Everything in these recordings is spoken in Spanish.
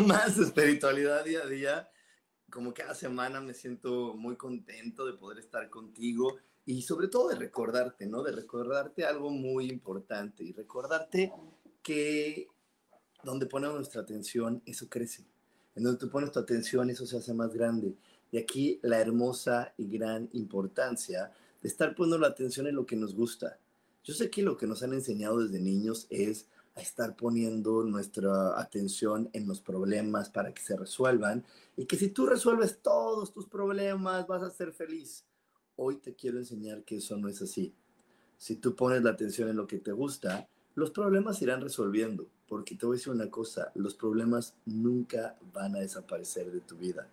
Más espiritualidad día a día. Como cada semana me siento muy contento de poder estar contigo y sobre todo de recordarte, ¿no? De recordarte algo muy importante y recordarte que donde ponemos nuestra atención, eso crece. En donde tú pones tu atención, eso se hace más grande. Y aquí la hermosa y gran importancia de estar poniendo la atención en lo que nos gusta. Yo sé que lo que nos han enseñado desde niños es a estar poniendo nuestra atención en los problemas para que se resuelvan y que si tú resuelves todos tus problemas vas a ser feliz. Hoy te quiero enseñar que eso no es así. Si tú pones la atención en lo que te gusta, los problemas irán resolviendo, porque te voy a decir una cosa, los problemas nunca van a desaparecer de tu vida.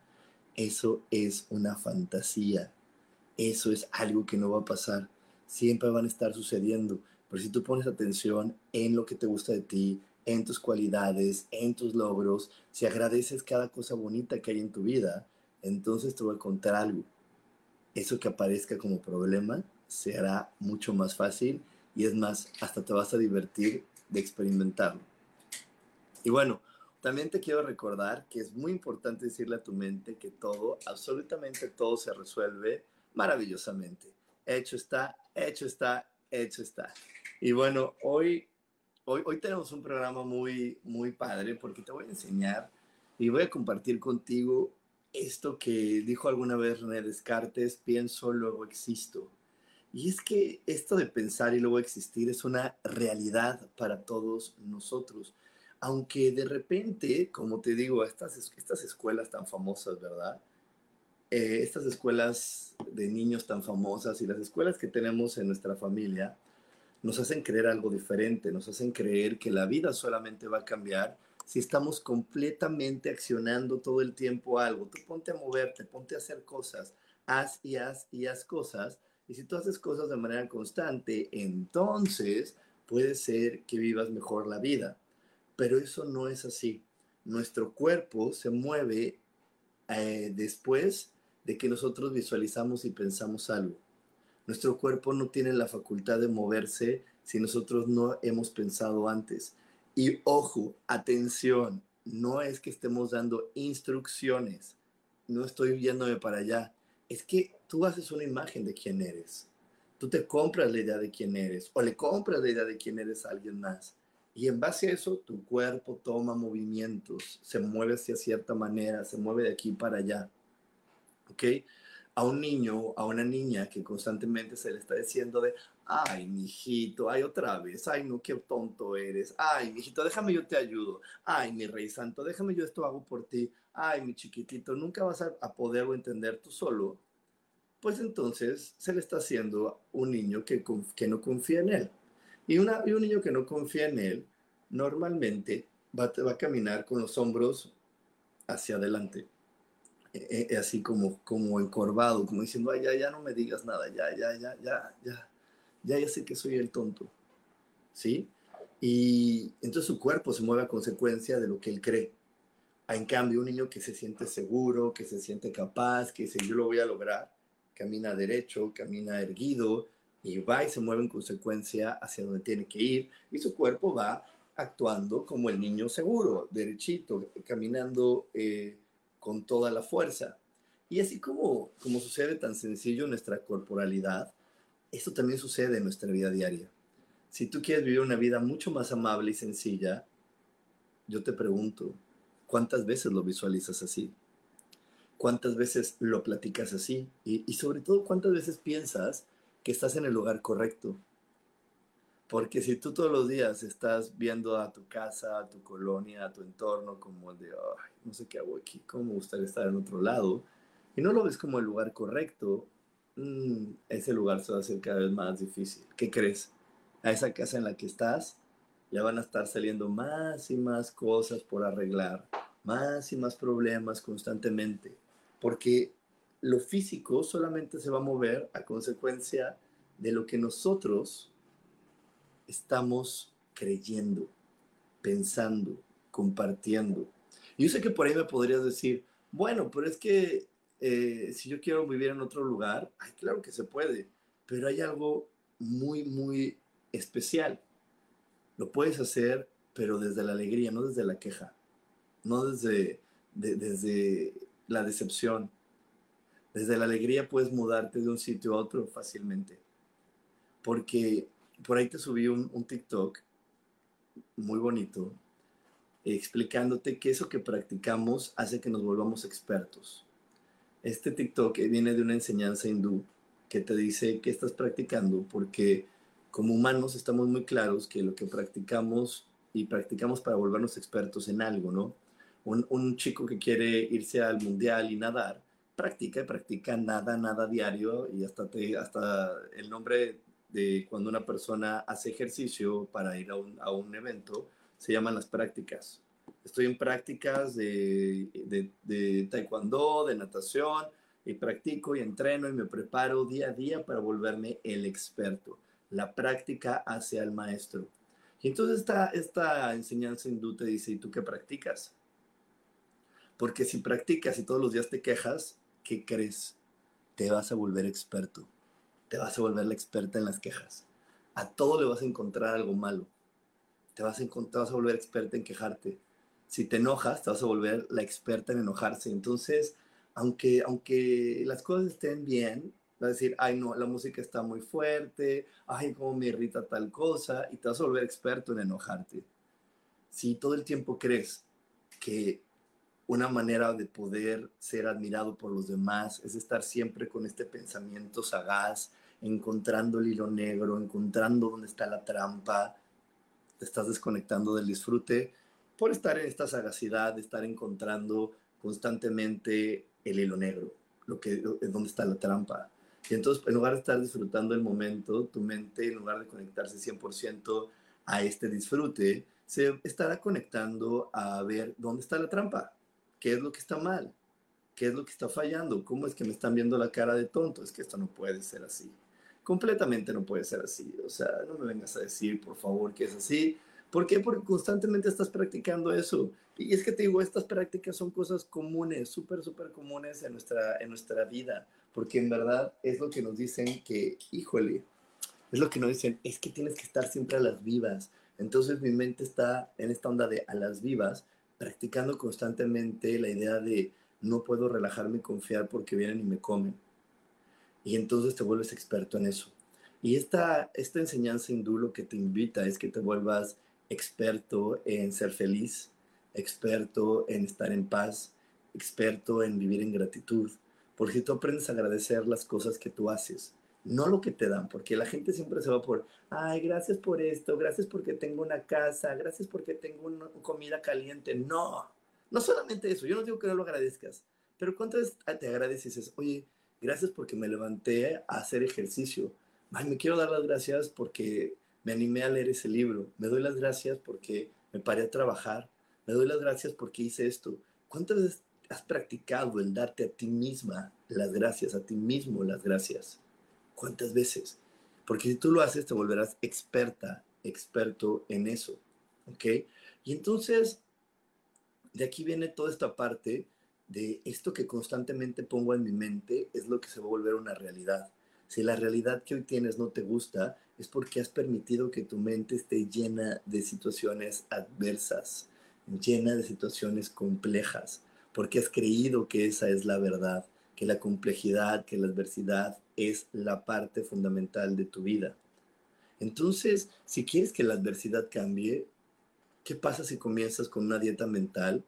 Eso es una fantasía. Eso es algo que no va a pasar. Siempre van a estar sucediendo pero si tú pones atención en lo que te gusta de ti, en tus cualidades, en tus logros, si agradeces cada cosa bonita que hay en tu vida, entonces te voy a contar algo. Eso que aparezca como problema se hará mucho más fácil y es más, hasta te vas a divertir de experimentarlo. Y bueno, también te quiero recordar que es muy importante decirle a tu mente que todo, absolutamente todo se resuelve maravillosamente. Hecho está, hecho está, hecho está. Y bueno, hoy, hoy, hoy tenemos un programa muy, muy padre porque te voy a enseñar y voy a compartir contigo esto que dijo alguna vez René Descartes, pienso, luego existo. Y es que esto de pensar y luego existir es una realidad para todos nosotros. Aunque de repente, como te digo, estas, estas escuelas tan famosas, ¿verdad? Eh, estas escuelas de niños tan famosas y las escuelas que tenemos en nuestra familia, nos hacen creer algo diferente, nos hacen creer que la vida solamente va a cambiar si estamos completamente accionando todo el tiempo algo. Tú ponte a moverte, ponte a hacer cosas, haz y haz y haz cosas. Y si tú haces cosas de manera constante, entonces puede ser que vivas mejor la vida. Pero eso no es así. Nuestro cuerpo se mueve eh, después de que nosotros visualizamos y pensamos algo. Nuestro cuerpo no tiene la facultad de moverse si nosotros no hemos pensado antes. Y ojo, atención, no es que estemos dando instrucciones, no estoy viéndome para allá, es que tú haces una imagen de quién eres. Tú te compras la idea de quién eres o le compras la idea de quién eres a alguien más. Y en base a eso, tu cuerpo toma movimientos, se mueve hacia cierta manera, se mueve de aquí para allá. ¿Ok? a un niño, a una niña que constantemente se le está diciendo de, ay, mijito, ay, otra vez, ay, no, qué tonto eres, ay, mijito, déjame yo te ayudo, ay, mi rey santo, déjame yo esto hago por ti, ay, mi chiquitito, nunca vas a, poder o entender tú solo, pues entonces se le está haciendo un niño que, que no confía en él. Y, una, y un niño que no confía en él, normalmente va, va a caminar con los hombros hacia adelante eh, eh, así como, como encorvado, como diciendo, Ay, ya, ya no me digas nada, ya, ya, ya, ya, ya, ya, ya sé que soy el tonto, ¿sí? Y entonces su cuerpo se mueve a consecuencia de lo que él cree. En cambio, un niño que se siente seguro, que se siente capaz, que dice, yo lo voy a lograr, camina derecho, camina erguido, y va y se mueve en consecuencia hacia donde tiene que ir, y su cuerpo va actuando como el niño seguro, derechito, caminando eh, con toda la fuerza. Y así como, como sucede tan sencillo en nuestra corporalidad, esto también sucede en nuestra vida diaria. Si tú quieres vivir una vida mucho más amable y sencilla, yo te pregunto, ¿cuántas veces lo visualizas así? ¿Cuántas veces lo platicas así? Y, y sobre todo, ¿cuántas veces piensas que estás en el lugar correcto? Porque si tú todos los días estás viendo a tu casa, a tu colonia, a tu entorno como el de, no sé qué hago aquí, cómo me gustaría estar en otro lado, y no lo ves como el lugar correcto, mm, ese lugar se va a hacer cada vez más difícil. ¿Qué crees? A esa casa en la que estás ya van a estar saliendo más y más cosas por arreglar, más y más problemas constantemente, porque lo físico solamente se va a mover a consecuencia de lo que nosotros estamos creyendo, pensando, compartiendo. Yo sé que por ahí me podrías decir, bueno, pero es que eh, si yo quiero vivir en otro lugar, ay, claro que se puede, pero hay algo muy, muy especial. Lo puedes hacer, pero desde la alegría, no desde la queja, no desde, desde la decepción. Desde la alegría puedes mudarte de un sitio a otro fácilmente. Porque por ahí te subí un, TikTok muy bonito explicándote que eso que practicamos hace que nos volvamos expertos. Este TikTok viene de una enseñanza hindú que te dice que estás practicando porque como humanos estamos muy claros que lo que practicamos y practicamos para volvernos expertos en algo, ¿no? Un, un chico que quiere irse al mundial y nadar, practica y practica nada, nada diario y hasta, te, hasta el nombre de cuando una persona hace ejercicio para ir a un, a un evento, se llaman las prácticas. Estoy en prácticas de, de, taekwondo, de natación, y practico y entreno y me preparo día a día para volverme el experto. La práctica hace al maestro. Y entonces esta, esta enseñanza hindú te dice, ¿y tú qué practicas? Porque si practicas y todos los días te quejas, ¿qué crees? Te vas a volver experto te vas a volver la experta en las quejas. A todo le vas a encontrar algo malo. Te vas a, te vas a volver experta en quejarte. Si te enojas, te vas a volver la experta en enojarse. Entonces, aunque, aunque las cosas estén bien, vas a decir, ay, no, la música está muy fuerte, ay, cómo me irrita tal cosa, y te vas a volver experto en enojarte. Si todo el tiempo crees que una manera de poder ser admirado por los demás es estar siempre con este pensamiento sagaz, encontrando el hilo negro, encontrando dónde está la trampa, te estás desconectando del disfrute por estar en esta sagacidad, de estar encontrando constantemente el hilo negro, lo que es donde está la trampa. Y entonces, en lugar de estar disfrutando el momento, tu mente, en lugar de conectarse 100% a este disfrute, se estará conectando a ver dónde está la trampa ¿Qué es lo que está mal? ¿Qué es lo que está fallando? ¿Cómo es que me están viendo la cara de tonto? Es que esto no puede ser así. Completamente no puede ser así. O sea, no me vengas a decir, por favor, que es así. ¿Por qué? Porque constantemente estás practicando eso. Y es que te digo, estas prácticas son cosas comunes, súper, súper comunes en nuestra, en nuestra vida. Porque en verdad es lo que nos dicen que, híjole, es lo que nos dicen, es que tienes que estar siempre a las vivas. Entonces mi mente está en esta onda de a las vivas practicando constantemente la idea de no puedo relajarme y confiar porque vienen y me comen. Y entonces te vuelves experto en eso. Y esta, esta enseñanza hindú lo que te invita es que te vuelvas experto en ser feliz, experto en estar en paz, experto en vivir en gratitud, porque tú aprendes a agradecer las cosas que tú haces no lo que te dan, porque la gente siempre se va por, ay, gracias por esto, gracias porque tengo una casa, gracias porque tengo una comida caliente. No, no solamente eso, yo no digo que no lo agradezcas, pero ¿cuántas te agradeces dices, oye, gracias porque me levanté a hacer ejercicio? Ay, me quiero dar las gracias porque me animé a leer ese libro, me doy las gracias porque me paré a trabajar, me doy las gracias porque hice esto. ¿Cuántas veces has practicado el darte a ti misma las gracias, a ti mismo las gracias? ¿Cuántas veces? Porque si tú lo haces, te volverás experta, experto en eso. ¿Ok? Y entonces, de aquí viene toda esta parte de esto que constantemente pongo en mi mente es lo que se va a volver una realidad. Si la realidad que hoy tienes no te gusta, es porque has permitido que tu mente esté llena de situaciones adversas, llena de situaciones complejas, porque has creído que esa es la verdad que la complejidad, que la adversidad es la parte fundamental de tu vida. Entonces, si quieres que la adversidad cambie, ¿qué pasa si comienzas con una dieta mental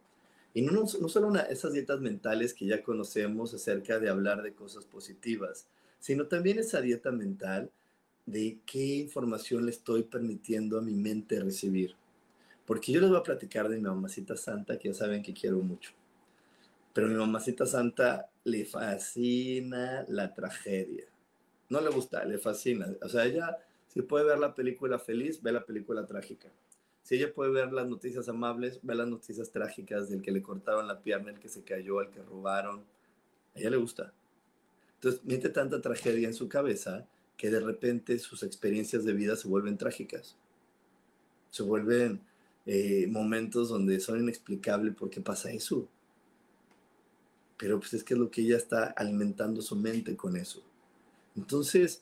Y no, no, solo una, esas dietas mentales que ya conocemos acerca de hablar de cosas positivas, sino también esa dieta mental de qué información le estoy permitiendo a mi mente recibir. Porque yo les voy a platicar de mi mamacita santa, que ya saben que quiero mucho. Pero mi mamacita santa le fascina la tragedia. No le gusta, le fascina. O sea, ella, si puede ver la película feliz, ve la película trágica. Si ella puede ver las noticias amables, ve las noticias trágicas del que le cortaron la pierna, el que se cayó, el que robaron. A ella le gusta. Entonces, mete tanta tragedia en su cabeza que de repente sus experiencias de vida se vuelven trágicas. Se vuelven eh, momentos donde son inexplicables por qué pasa eso. Pero pues es que es lo que ella está alimentando su mente con eso. Entonces,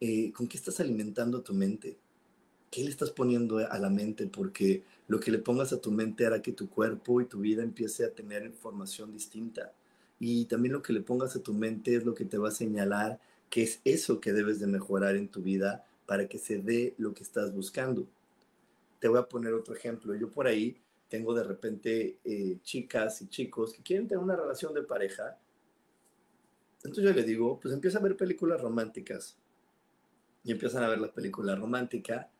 eh, ¿con qué estás alimentando tu mente? ¿Qué le estás poniendo a la mente? Porque lo que le pongas a tu mente hará que tu cuerpo y tu vida empiece a tener información distinta. Y también lo que le pongas a tu mente es lo que te va a señalar que es eso que debes de mejorar en tu vida para que se dé lo que estás buscando. Te voy a poner otro ejemplo. Yo por ahí tengo de repente eh, chicas y chicos que quieren tener una relación de pareja. Entonces yo le digo, pues empieza a ver películas románticas. Y empiezan a ver la película romántica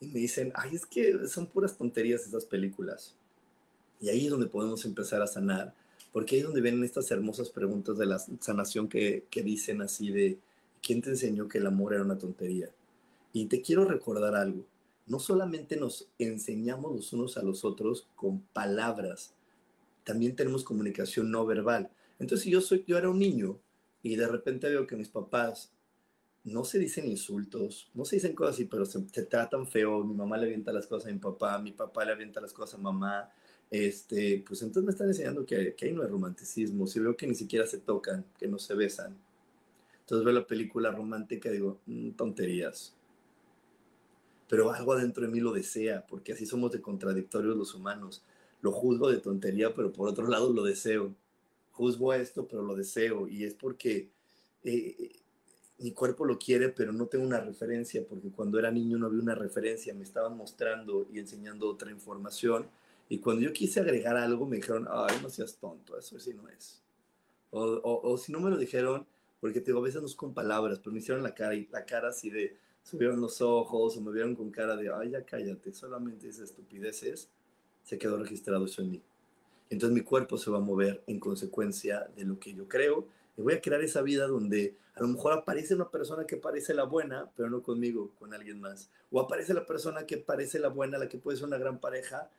y me dicen, ay, es que son puras tonterías esas películas. Y ahí es donde podemos empezar a sanar, porque ahí es donde vienen estas hermosas preguntas de la sanación que, que dicen así de, ¿quién te enseñó que el amor era una tontería? Y te quiero recordar algo, no solamente nos enseñamos los unos a los otros con palabras, también tenemos comunicación no verbal. Entonces, si yo, soy, yo era un niño y de repente veo que mis papás no se dicen insultos, no se dicen cosas así, pero se, tratan feo. Mi mamá le avienta las cosas a mi papá, mi papá le avienta las cosas a mamá. Este, pues entonces me están enseñando que, que ahí no hay romanticismo. Si veo que ni siquiera se tocan, que no se besan. Entonces veo la película romántica y digo, mm, tonterías. Pero algo adentro de mí lo desea, porque así somos de contradictorios los humanos. Lo juzgo de tontería, pero por otro lado lo deseo. Juzgo esto, pero lo deseo. Y es porque eh, mi cuerpo lo quiere, pero no tengo una referencia, porque cuando era niño no había una referencia, me estaban mostrando y enseñando otra información, y cuando yo quise agregar algo me dijeron, ay, no seas tonto, eso sí no es. O, o, si no me lo dijeron, porque te digo, a veces no es con palabras, pero me hicieron la cara, y la cara así de, subieron los ojos, o me vieron con cara de, ay, ya cállate, solamente esas estupideces, se quedó registrado eso en mí. Entonces mi cuerpo se va a mover en consecuencia de lo que yo creo, y voy a crear esa vida donde a lo mejor aparece una persona que parece la buena, pero no conmigo, con alguien más. O aparece la persona que parece la buena, la que puede ser una gran pareja,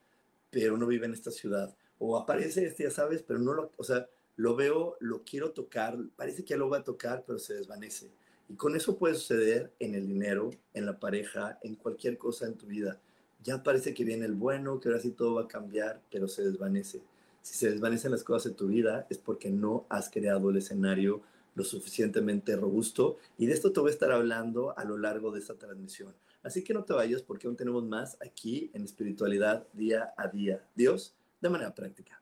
pero no vive en esta ciudad. O aparece este, ya sabes, pero no lo, o sea, lo veo, lo quiero tocar, parece que lo va a tocar, pero se desvanece. Y con eso puede suceder en el dinero, en la pareja, en cualquier cosa en tu vida. Ya parece que viene el bueno, que ahora sí todo va a cambiar, pero se desvanece. Si se desvanecen las cosas de tu vida es porque no has creado el escenario lo suficientemente robusto y de esto te voy a estar hablando a lo largo de esta transmisión. Así que no te vayas porque aún tenemos más aquí en espiritualidad día a día. Dios, de manera práctica.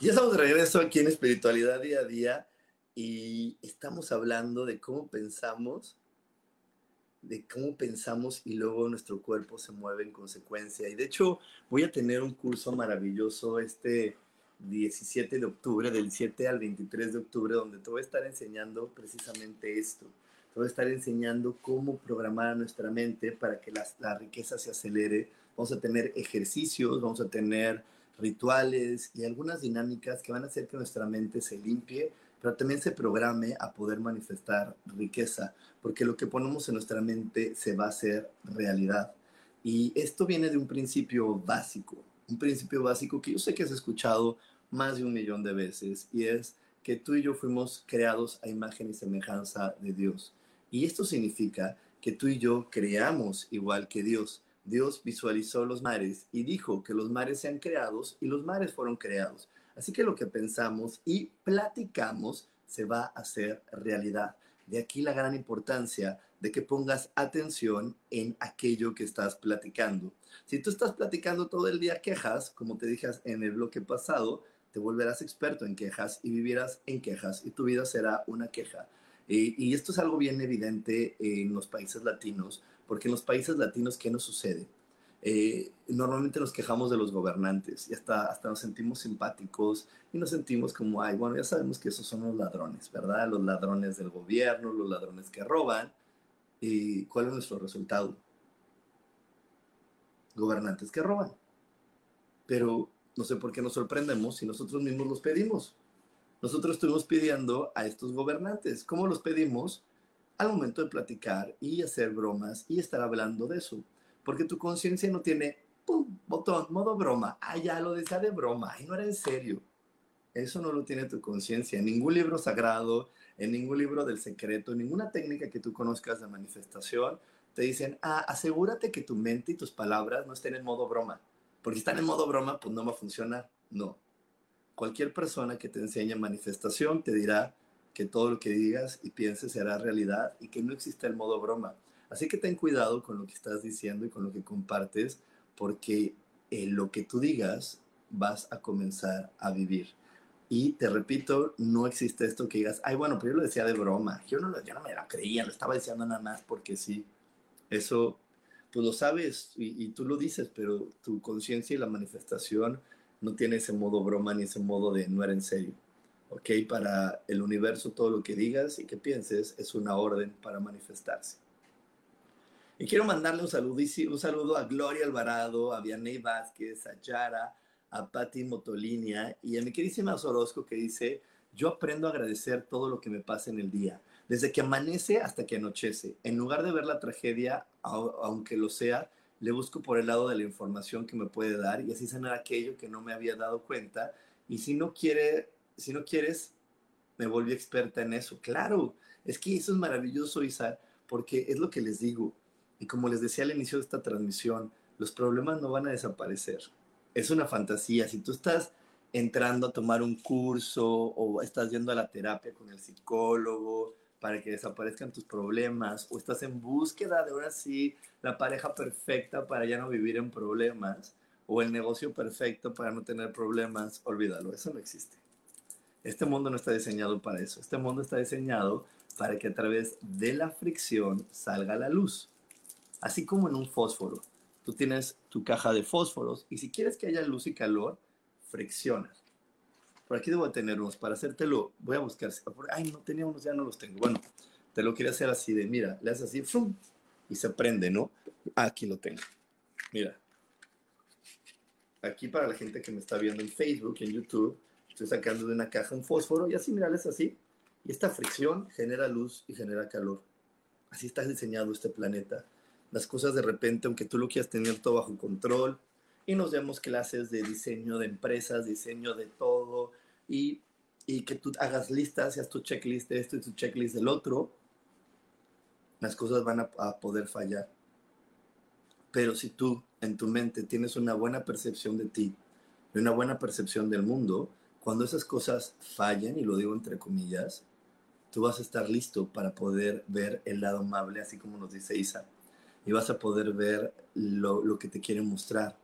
Ya estamos de regreso aquí en Espiritualidad Día a Día y estamos hablando de cómo pensamos de cómo pensamos y luego nuestro cuerpo se mueve en consecuencia. Y de hecho voy a tener un curso maravilloso este 17 de octubre, del 7 al 23 de octubre, donde te voy a estar enseñando precisamente esto. Te voy a estar enseñando cómo programar a nuestra mente para que la, la riqueza se acelere. Vamos a tener ejercicios, vamos a tener rituales y algunas dinámicas que van a hacer que nuestra mente se limpie, pero también se programe a poder manifestar riqueza, porque lo que ponemos en nuestra mente se va a hacer realidad. Y esto viene de un principio básico, un principio básico que yo sé que has escuchado más de un millón de veces, y es que tú y yo fuimos creados a imagen y semejanza de Dios. Y esto significa que tú y yo creamos igual que Dios. Dios visualizó los mares y dijo que los mares sean creados y los mares fueron creados. Así que lo que pensamos y platicamos se va a hacer realidad. De aquí la gran importancia de que pongas atención en aquello que estás platicando. Si tú estás platicando todo el día quejas, como te dije en el bloque pasado, te volverás experto en quejas y vivirás en quejas y tu vida será una queja. y esto es algo bien evidente en los países latinos, porque en los países latinos, ¿qué nos sucede? Eh, normalmente nos quejamos de los gobernantes y hasta, hasta nos sentimos simpáticos y nos sentimos como, ay, bueno, ya sabemos que esos son los ladrones, ¿verdad? Los ladrones del gobierno, los ladrones que roban. ¿Y cuál es nuestro resultado? Gobernantes que roban. Pero no sé por qué nos sorprendemos si nosotros mismos los pedimos. Nosotros estuvimos pidiendo a estos gobernantes. ¿Cómo los pedimos? Al momento de platicar y hacer bromas y estar hablando de eso porque tu conciencia no tiene, ¡pum!, botón, modo broma. Ah, ya lo decía de broma, y no era en serio. Eso no lo tiene tu conciencia. En ningún libro sagrado, en ningún libro del secreto, en ninguna técnica que tú conozcas de manifestación, te dicen, ah, asegúrate que tu mente y tus palabras no estén en modo broma. Porque si están en modo broma, pues no va a funcionar. No. Cualquier persona que te enseñe manifestación te dirá que todo lo que digas y pienses será realidad y que no existe el modo broma. Así que ten cuidado con lo que estás diciendo y con lo que compartes, porque en lo que tú digas vas a comenzar a vivir. Y te repito, no existe esto que digas, ay, bueno, pero yo lo decía de broma. Yo no, no me la creía, lo estaba diciendo nada más porque sí. Eso, pues lo sabes y, y tú lo dices, pero tu conciencia y la manifestación no tiene ese modo broma ni ese modo de no era en serio. ¿Ok? Para el universo todo lo que digas y que pienses es una orden para manifestarse. Y quiero mandarle un, un saludo a Gloria Alvarado, a Vianney Vázquez, a Yara, a Patti Motolinia y a mi queridísima Sorosco que dice, yo aprendo a agradecer todo lo que me pasa en el día, desde que amanece hasta que anochece. En lugar de ver la tragedia, aunque lo sea, le busco por el lado de la información que me puede dar y así sanar aquello que no me había dado cuenta. Y si no quiere, si no quieres, me volví experta en eso. Claro, es que eso es maravilloso, Isa, porque es lo que les digo. Y como les decía al inicio de esta transmisión, los problemas no van a desaparecer. Es una fantasía. Si tú estás entrando a tomar un curso o estás yendo a la terapia con el psicólogo para que desaparezcan tus problemas o estás en búsqueda de ahora sí la pareja perfecta para ya no vivir en problemas o el negocio perfecto para no tener problemas, olvídalo, eso no existe. Este mundo no está diseñado para eso. Este mundo está diseñado para que a través de la fricción salga la luz. Así como en un fósforo. Tú tienes tu caja de fósforos y si quieres que haya luz y calor, friccionas. Por aquí debo tener unos. Para hacértelo, voy a buscar. Ay, no tenía unos, ya no los tengo. Bueno, te lo quería hacer así de, mira, le haces así, ¡fum! y se prende, ¿no? Aquí lo tengo. Mira. Aquí para la gente que me está viendo en Facebook, en YouTube, estoy sacando de una caja un fósforo y así, mira, es así. Y esta fricción genera luz y genera calor. Así está diseñado este planeta. Las cosas de repente, aunque tú lo quieras tener todo bajo control, y nos demos clases de diseño de empresas, diseño de todo, y, y que tú hagas listas, seas tu checklist de esto y tu checklist del otro, las cosas van a, a poder fallar. Pero si tú en tu mente tienes una buena percepción de ti y una buena percepción del mundo, cuando esas cosas fallen, y lo digo entre comillas, tú vas a estar listo para poder ver el lado amable, así como nos dice Isa, y vas a poder ver lo, lo que te quiere mostrar.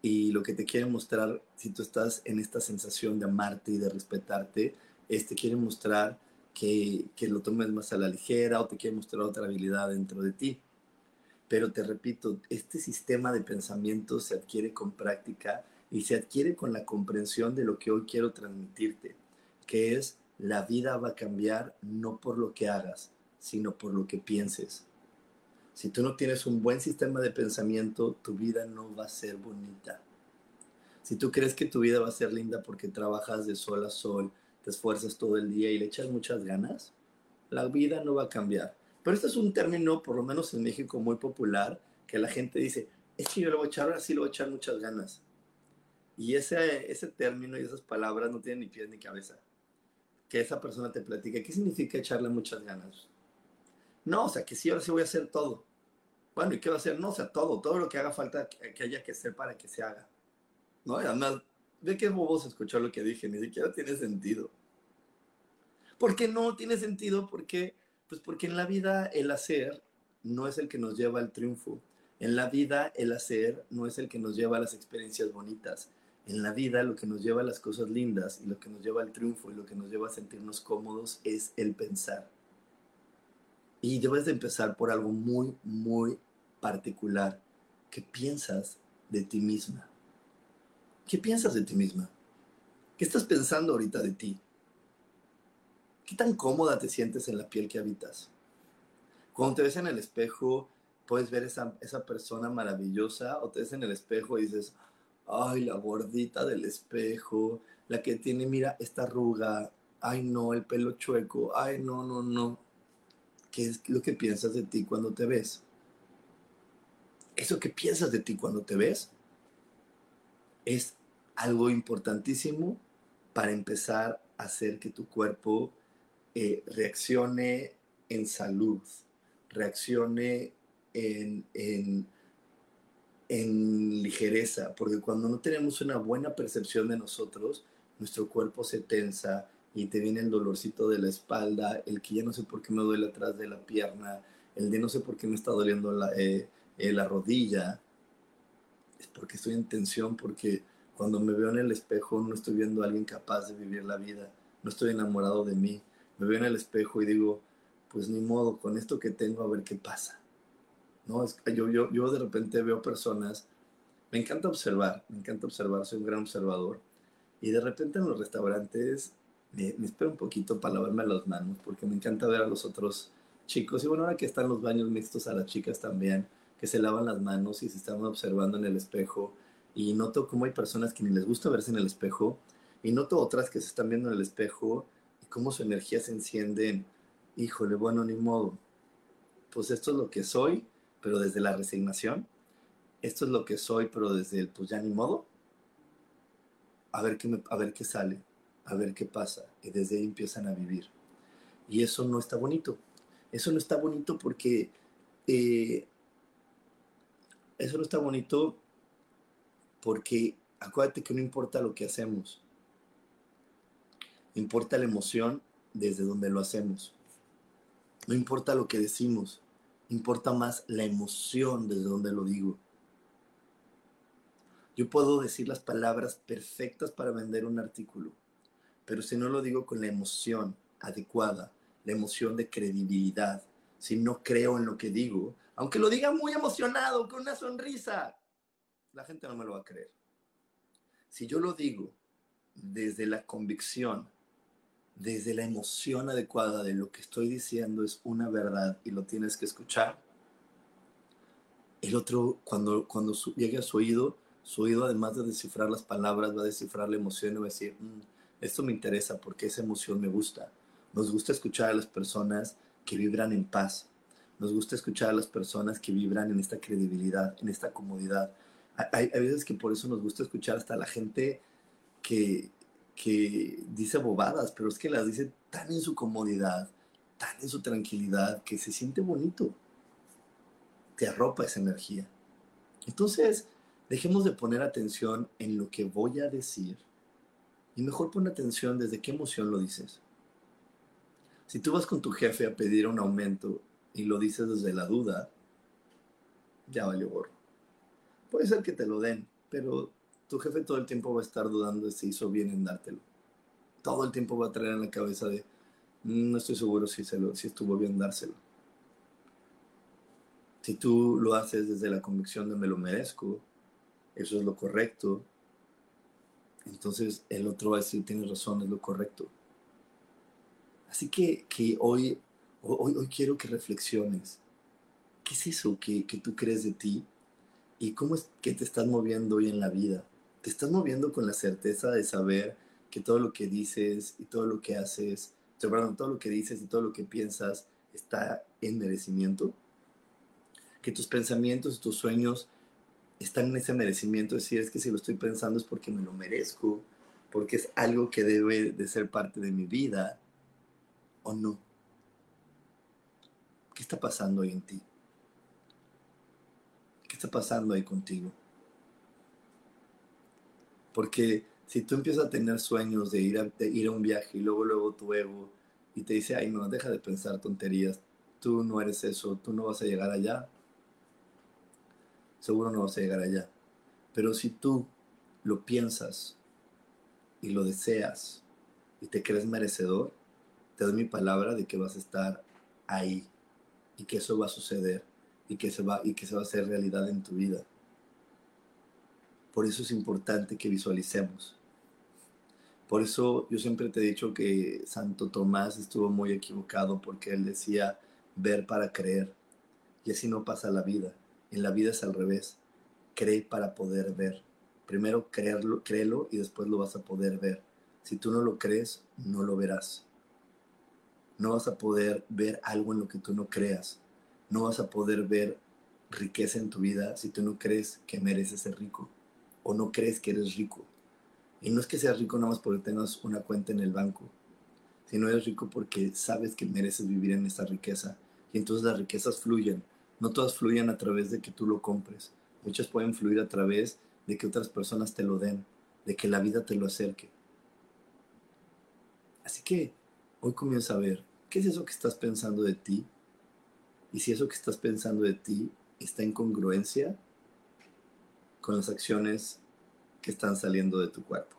Y lo que te quiere mostrar, si tú estás en esta sensación de amarte y de respetarte, es te quiere mostrar que, que lo tomes más a la ligera o te quiere mostrar otra habilidad dentro de ti. Pero te repito, este sistema de pensamiento se adquiere con práctica y se adquiere con la comprensión de lo que hoy quiero transmitirte, que es la vida va a cambiar no por lo que hagas, sino por lo que pienses. Si tú no tienes un buen sistema de pensamiento, tu vida no va a ser bonita. Si tú crees que tu vida va a ser linda porque trabajas de sol a sol, te esfuerzas todo el día y le echas muchas ganas, la vida no va a cambiar. Pero este es un término, por lo menos en México, muy popular, que la gente dice, es que yo le voy a echar, ahora sí le voy a echar muchas ganas. Y ese, ese término y esas palabras no tienen ni pies ni cabeza. Que esa persona te platique, ¿qué significa echarle muchas ganas? No, o sea, que sí, ahora sí voy a hacer todo. Bueno, ¿y qué va a hacer? No, o sea, todo, todo lo que haga falta que haya que hacer para que se haga. ¿No? Y además, ¿de qué bobos escuchó lo que dije? Ni siquiera tiene sentido. ¿Por qué no tiene sentido? Porque, pues porque en la vida el hacer no es el que nos lleva al triunfo. En la vida el hacer no es el que nos lleva a las experiencias bonitas. En la vida lo que nos lleva a las cosas lindas y lo que nos lleva al triunfo y lo que nos lleva a sentirnos cómodos es el pensar. Y debes de empezar por algo muy, muy particular. ¿Qué piensas de ti misma? ¿Qué piensas de ti misma? ¿Qué estás pensando ahorita de ti? ¿Qué tan cómoda te sientes en la piel que habitas? Cuando te ves en el espejo, puedes ver esa, esa persona maravillosa o te ves en el espejo y dices, ay, la gordita del espejo, la que tiene, mira, esta arruga, ay, no, el pelo chueco, ay, no, no, no. ¿Qué es lo que piensas de ti cuando te ves? Eso que piensas de ti cuando te ves es algo importantísimo para empezar a hacer que tu cuerpo eh, reaccione en salud, reaccione en, en, en ligereza, porque cuando no tenemos una buena percepción de nosotros, nuestro cuerpo se tensa y te viene el dolorcito de la espalda, el que ya no sé por qué me duele atrás de la pierna, el de no sé por qué me está doliendo la, eh, eh, la rodilla, es porque estoy en tensión, porque cuando me veo en el espejo no estoy viendo a alguien capaz de vivir la vida, no estoy enamorado de mí, me veo en el espejo y digo, pues ni modo, con esto que tengo a ver qué pasa. ¿No? Es, yo, yo, yo de repente veo personas, me encanta observar, me encanta observar, soy un gran observador, y de repente en los restaurantes me, me espero un poquito para lavarme las manos, porque me encanta ver a los otros chicos, y bueno, ahora que están los baños mixtos a las chicas también, que se lavan las manos y se están observando en el espejo, y noto cómo hay personas que ni les gusta verse en el espejo, y noto otras que se están viendo en el espejo, y cómo su energía se enciende, híjole, bueno, ni modo, pues esto es lo que soy, pero desde la resignación. Esto es lo que soy, pero desde el pues ya ni modo. A ver qué, a ver qué sale, a ver qué pasa. Y desde ahí empiezan a vivir. Y eso no está bonito. Eso no está bonito porque eh, eso no está bonito porque acuérdate que no importa lo que hacemos. Importa la emoción desde donde lo hacemos. No importa lo que decimos, importa más la emoción desde donde lo digo. Yo puedo decir las palabras perfectas para vender un artículo, pero si no lo digo con la emoción adecuada, la emoción de credibilidad, si no creo en lo que digo, Aunque lo diga muy emocionado, con una sonrisa, la gente no me lo va a creer. Si yo lo digo desde la convicción, desde la emoción adecuada de lo que estoy diciendo es una verdad y lo tienes que escuchar, el otro, cuando, cuando llegue a su oído, su oído además de descifrar las palabras, va a descifrar la emoción y va a decir, mm, esto me interesa porque esa emoción me gusta. Nos gusta escuchar a las personas que vibran en paz. Nos gusta escuchar a las personas que vibran en esta credibilidad, en esta comodidad. Hay, hay veces que por eso nos gusta escuchar hasta la gente que, que dice bobadas, pero es que las dice tan en su comodidad, tan en su tranquilidad, que se siente bonito. Te arropa esa energía. Entonces, dejemos de poner atención en lo que voy a decir y mejor pon atención desde qué emoción lo dices. Si tú vas con tu jefe a pedir un aumento y lo dices desde la duda, ya valió gorro. Puede ser que te lo den, pero tu jefe todo el tiempo va a estar dudando de si hizo bien en dártelo. Todo el tiempo va a traer en la cabeza de, mm, no estoy seguro si, estuvo bien dárselo. Si tú lo haces desde la convicción de me lo merezco, eso es lo correcto, entonces el otro va a decir, tienes razón, es lo correcto. Así que, que hoy, hoy, hoy quiero que reflexiones. ¿Qué es eso que, que tú crees de ti? ¿Y cómo es que te estás moviendo hoy en la vida? ¿Te estás moviendo con la certeza de saber que todo lo que dices y todo lo que haces, perdón, todo lo que dices y todo lo que piensas está en merecimiento? Que tus pensamientos y tus sueños están en ese merecimiento, es decir, es que si lo estoy pensando es porque me lo merezco, porque es algo que debe de ser parte de mi vida, o no. ¿Qué está pasando hoy en ti? ¿Qué está pasando ahí contigo? Porque si tú empiezas a tener sueños de ir a, ir a un viaje y luego, luego tu ego y te dice, ay, no, deja de pensar tonterías, tú no eres eso, tú no vas a llegar allá, seguro no vas a llegar allá. Pero si tú lo piensas y lo deseas y te crees merecedor, te doy mi palabra de que vas a estar ahí y que eso va a suceder y que se va, y que se va a hacer realidad en tu vida. Por eso es importante que visualicemos. Por eso yo siempre te he dicho que Santo Tomás estuvo muy equivocado porque él decía ver para creer. Y así no pasa la vida. En la vida es al revés. Cree para poder ver. Primero creerlo, créelo y después lo vas a poder ver. Si tú no lo crees, no lo verás. No vas a poder ver algo en lo que tú no creas. No vas a poder ver riqueza en tu vida si tú no crees que mereces ser rico o no crees que eres rico. Y no es que seas rico nada más porque tengas una cuenta en el banco, sino eres rico porque sabes que mereces vivir en esta riqueza. Y entonces las riquezas fluyen no todas fluyen a través de que tú lo compres. Muchas pueden fluir a través de que otras personas te lo den, de que la vida te lo acerque. Así que hoy comienza a ver, ¿qué es eso que estás pensando de ti? Y si eso que estás pensando de ti está en congruencia con las acciones que están saliendo de tu cuerpo.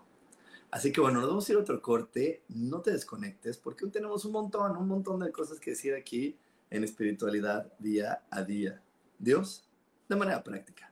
Así que bueno, nos vamos a ir a otro corte. No te desconectes porque tenemos un montón, un montón de cosas que decir aquí en espiritualidad día a día. Dios, de manera práctica.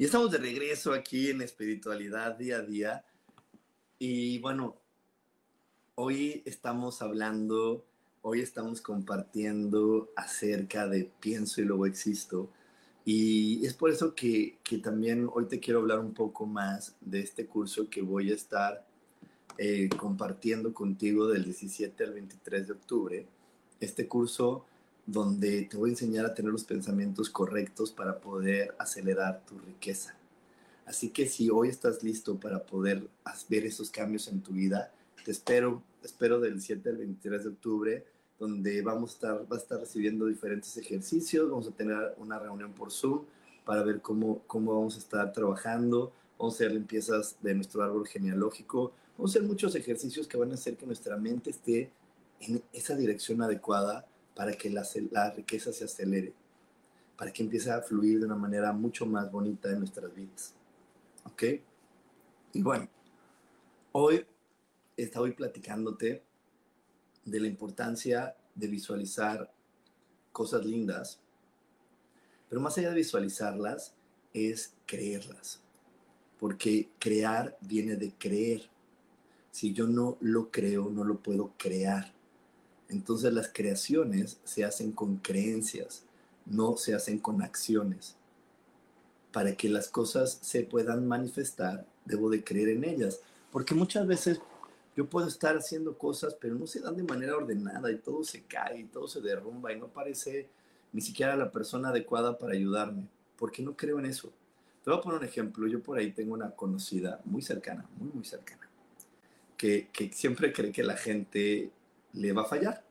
Y estamos de regreso aquí en espiritualidad día a día. Y bueno, hoy estamos hablando, hoy estamos compartiendo acerca de pienso y luego existo. Y es por eso que, que también hoy te quiero hablar un poco más de este curso que voy a estar eh, compartiendo contigo del 17 al 23 de octubre. Este curso donde te voy a enseñar a tener los pensamientos correctos para poder acelerar tu riqueza. Así que si hoy estás listo para poder ver esos cambios en tu vida, te espero, espero del 7 al 23 de octubre, donde vamos a estar, a estar recibiendo diferentes ejercicios, vamos a tener una reunión por Zoom para ver cómo, cómo vamos a estar trabajando, vamos a hacer limpiezas de nuestro árbol genealógico, vamos a hacer muchos ejercicios que van a hacer que nuestra mente esté en esa dirección adecuada para que la, la riqueza se acelere, para que empiece a fluir de una manera mucho más bonita en nuestras vidas. ¿Ok? Y bueno, hoy estoy platicándote de la importancia de visualizar cosas lindas, pero más allá de visualizarlas, es creerlas, porque crear viene de creer. Si yo no lo creo, no lo puedo crear. Entonces las creaciones se hacen con creencias, no se hacen con acciones. Para que las cosas se puedan manifestar, debo de creer en ellas. Porque muchas veces yo puedo estar haciendo cosas, pero no se dan de manera ordenada y todo se cae y todo se derrumba y no parece ni siquiera la persona adecuada para ayudarme. Porque no creo en eso. Te voy a poner un ejemplo. Yo por ahí tengo una conocida muy cercana, muy, muy cercana, que, que siempre cree que la gente le va a fallar.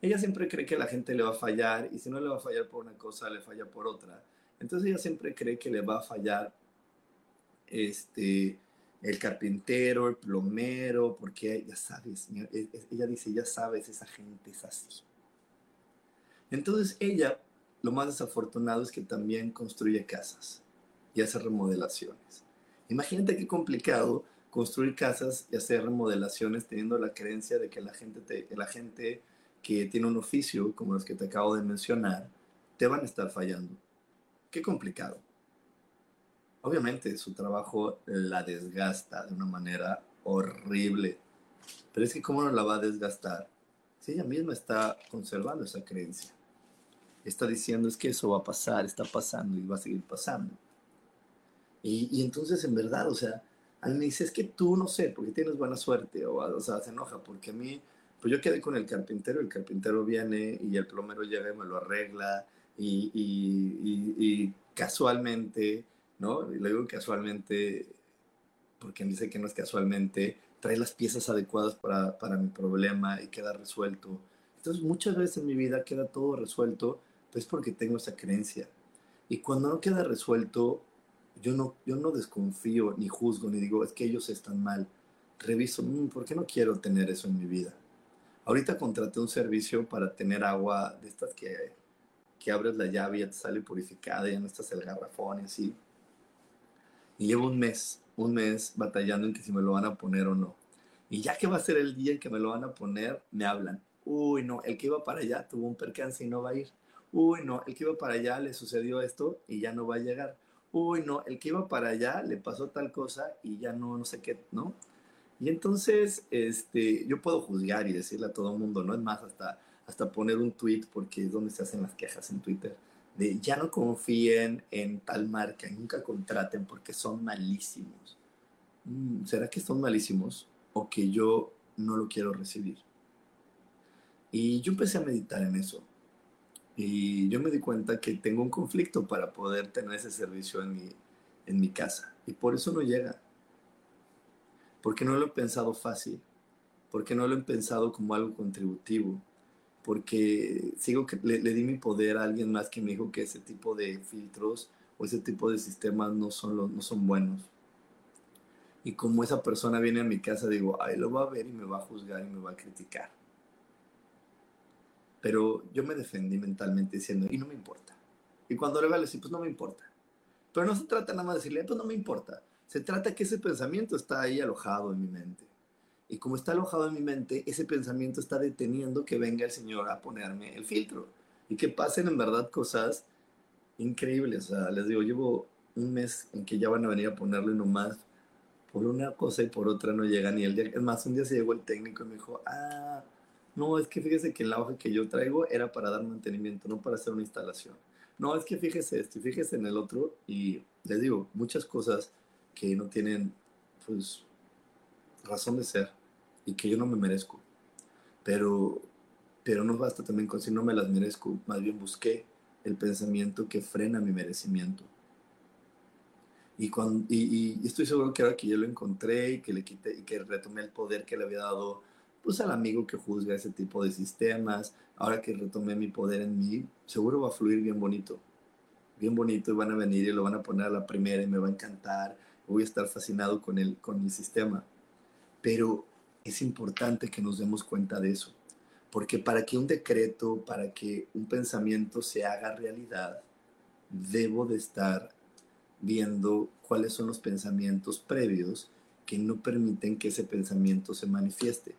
Ella siempre cree que la gente le va a fallar y si no le va a fallar por una cosa, le falla por otra. Entonces ella siempre cree que le va a fallar este, el carpintero, el plomero, porque ya sabes, ella dice, ya sabes, esa gente es así. Entonces ella, lo más desafortunado es que también construye casas y hace remodelaciones. Imagínate qué complicado construir casas y hacer remodelaciones teniendo la creencia de que la gente, la gente que tiene un oficio como los que te acabo de mencionar, te van a estar fallando. Qué complicado. Obviamente su trabajo la desgasta de una manera horrible, pero es que cómo no la va a desgastar si ella misma está conservando esa creencia. Está diciendo es que eso va a pasar, está pasando y va a seguir pasando. Y, y entonces en verdad, o sea, a mí me dice, es que tú no sé, porque tienes buena suerte, o, o sea, se enoja, porque a mí, pues yo quedé con el carpintero, el carpintero viene y el plomero llega y me lo arregla, y, y, y, casualmente, ¿no? Y le digo casualmente, porque me dice que no es casualmente, trae las piezas adecuadas para, para mi problema y queda resuelto. Entonces, muchas veces en mi vida queda todo resuelto, pues porque tengo esa creencia. Y cuando no queda resuelto, yo no, yo no desconfío ni juzgo ni digo, es que ellos están mal. Reviso, mm, ¿por qué no quiero tener eso en mi vida? Ahorita contraté un servicio para tener agua de estas que, que abres la llave y ya te sale purificada, ya no estás el garrafón y así. Y llevo un mes, un mes batallando en que si me lo van a poner o no. Y ya que va a ser el día en que me lo van a poner, me hablan. Uy, no, el que iba para allá tuvo un percance y no va a ir. Uy, no, el que iba para allá le sucedió esto y ya no va a llegar. Uy, no, el que iba para allá le pasó tal cosa y ya no, no sé qué, ¿no? Y entonces, este, yo puedo juzgar y decirle a todo el mundo, no es más, hasta, hasta poner un tweet, porque es donde se hacen las quejas en Twitter, de ya no confíen en tal marca, nunca contraten porque son malísimos. Mm, ¿Será que son malísimos o que yo no lo quiero recibir? Y yo empecé a meditar en eso. Y yo me di cuenta que tengo un conflicto para poder tener ese servicio en mi, en mi casa. Y por eso no llega. Porque no lo he pensado fácil. Porque no lo he pensado como algo contributivo. Porque sigo que le, di mi poder a alguien más que me dijo que ese tipo de filtros o ese tipo de sistemas no son, los, no son buenos. Y como esa persona viene a mi casa, digo, ay, lo va a ver y me va a juzgar y me va a criticar. Pero yo me defendí mentalmente diciendo, y no me importa. Y cuando le va a decir, pues no me importa. Pero no se trata nada más de decirle, pues no me importa. Se trata que ese pensamiento está ahí alojado en mi mente. Y como está alojado en mi mente, ese pensamiento está deteniendo que venga el Señor a ponerme el filtro. Y que pasen en verdad cosas increíbles. O sea, les digo, llevo un mes en que ya van a venir a ponerle nomás por una cosa y por otra no llega ni el día. Es más, un día se llegó el técnico y me dijo, ah, no, es que fíjese que la hoja que yo traigo era para dar mantenimiento, no para hacer una instalación. No, es que fíjese esto y fíjese en el otro. Y les digo, muchas cosas que no tienen, pues, razón de ser y que yo no me merezco. Pero, pero no basta también con si no me las merezco, más bien busqué el pensamiento que frena mi merecimiento. Y, cuando, y, y, estoy seguro que ahora que yo lo encontré y que le quité y que retomé el poder que le había dado pues al amigo que juzga ese tipo de sistemas, ahora que retomé mi poder en mí, seguro va a fluir bien bonito, bien bonito y van a venir y lo van a poner a la primera y me va a encantar, voy a estar fascinado con el, con el sistema. Pero es importante que nos demos cuenta de eso, porque para que un decreto, para que un pensamiento se haga realidad, debo de estar viendo cuáles son los pensamientos previos que no permiten que ese pensamiento se manifieste.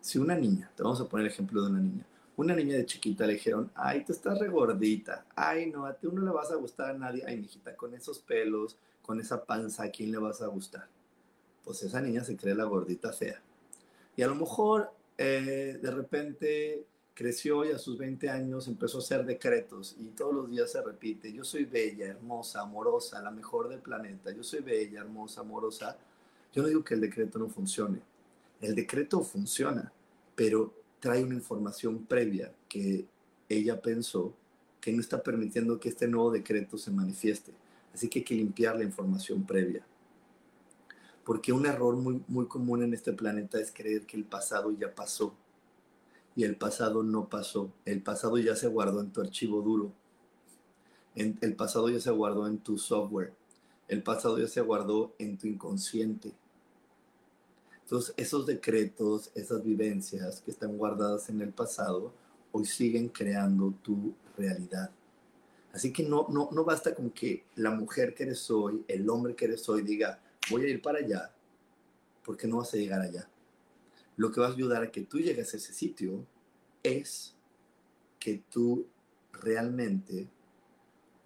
Si una niña, te vamos a poner el ejemplo de una niña, una niña de chiquita le dijeron, ay, tú estás regordita, ay, no, a ti no le vas a gustar a nadie, ay, mijita, con esos pelos, con esa panza, ¿a quién le vas a gustar? Pues esa niña se cree la gordita fea. Y a lo mejor eh, de repente creció y a sus 20 años empezó a hacer decretos y todos los días se repite, yo soy bella, hermosa, amorosa, la mejor del planeta, yo soy bella, hermosa, amorosa. Yo no digo que el decreto no funcione, el decreto funciona, pero trae una información previa que ella pensó que no está permitiendo que este nuevo decreto se manifieste. Así que hay que limpiar la información previa. Porque un error muy, muy común en este planeta es creer que el pasado ya pasó. Y el pasado no pasó. El pasado ya se guardó en tu archivo duro. el pasado ya se guardó en tu software. El pasado ya se guardó en tu inconsciente entonces, esos decretos, esas vivencias que están guardadas en el pasado, hoy siguen creando tu realidad. Así que no, no, no basta con que la mujer que eres hoy, el hombre que eres hoy, diga, voy a ir para allá, porque no vas a llegar allá. Lo que va a ayudar a que tú llegues a ese sitio es que tú realmente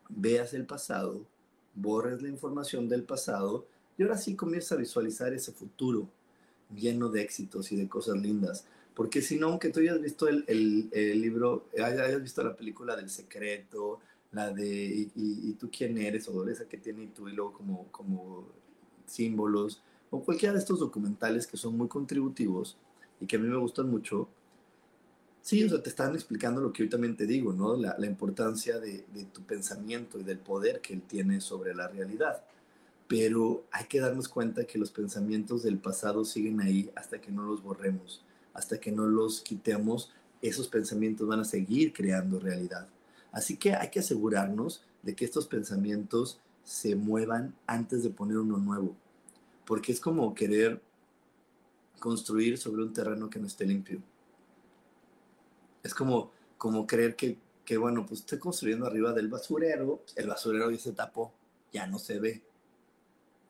veas el pasado, borres la información del pasado y ahora sí comienzas a visualizar ese futuro lleno de éxitos y de cosas lindas. Porque si no, aunque tú hayas visto el, el, libro, hayas visto la película del secreto, la de y, tú quién eres, o esa que tiene y tú y luego como, como símbolos, o cualquiera de estos documentales que son muy contributivos y que a mí me gustan mucho, sí, o sea, te están explicando lo que hoy también te digo, ¿no? La, la importancia de, de tu pensamiento y del poder que él tiene sobre la realidad pero hay que darnos cuenta que los pensamientos del pasado siguen ahí hasta que no los borremos, hasta que no los quitemos, esos pensamientos van a seguir creando realidad. Así que hay que asegurarnos de que estos pensamientos se muevan antes de poner uno nuevo, porque es como querer construir sobre un terreno que no esté limpio. Es como, como creer que, que, bueno, pues estoy construyendo arriba del basurero, el basurero ya se tapó, ya no se ve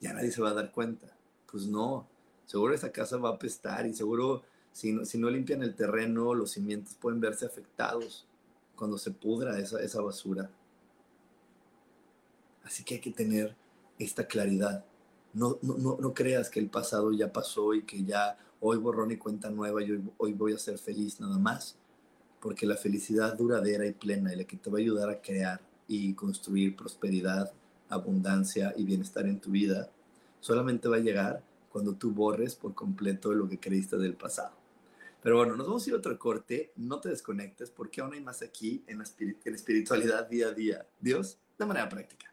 ya nadie se va a dar cuenta. Pues no, seguro esa casa va a apestar y seguro si no, si no limpian el terreno, los cimientos pueden verse afectados. cuando se pudra esa, esa basura. Así que hay que tener esta claridad. No, no, no, creas que el pasado ya pasó y que ya hoy borrón y cuenta nueva y hoy, hoy voy a ser feliz nada más. Porque la felicidad duradera y plena y la que te va a ayudar a crear y construir prosperidad, abundancia y bienestar en tu vida, solamente va a llegar cuando tú borres por completo lo que creíste del pasado. Pero bueno, nos vamos a ir a otro corte. No te desconectes porque aún hay más aquí en la, espiritualidad día a día. Dios, de manera práctica.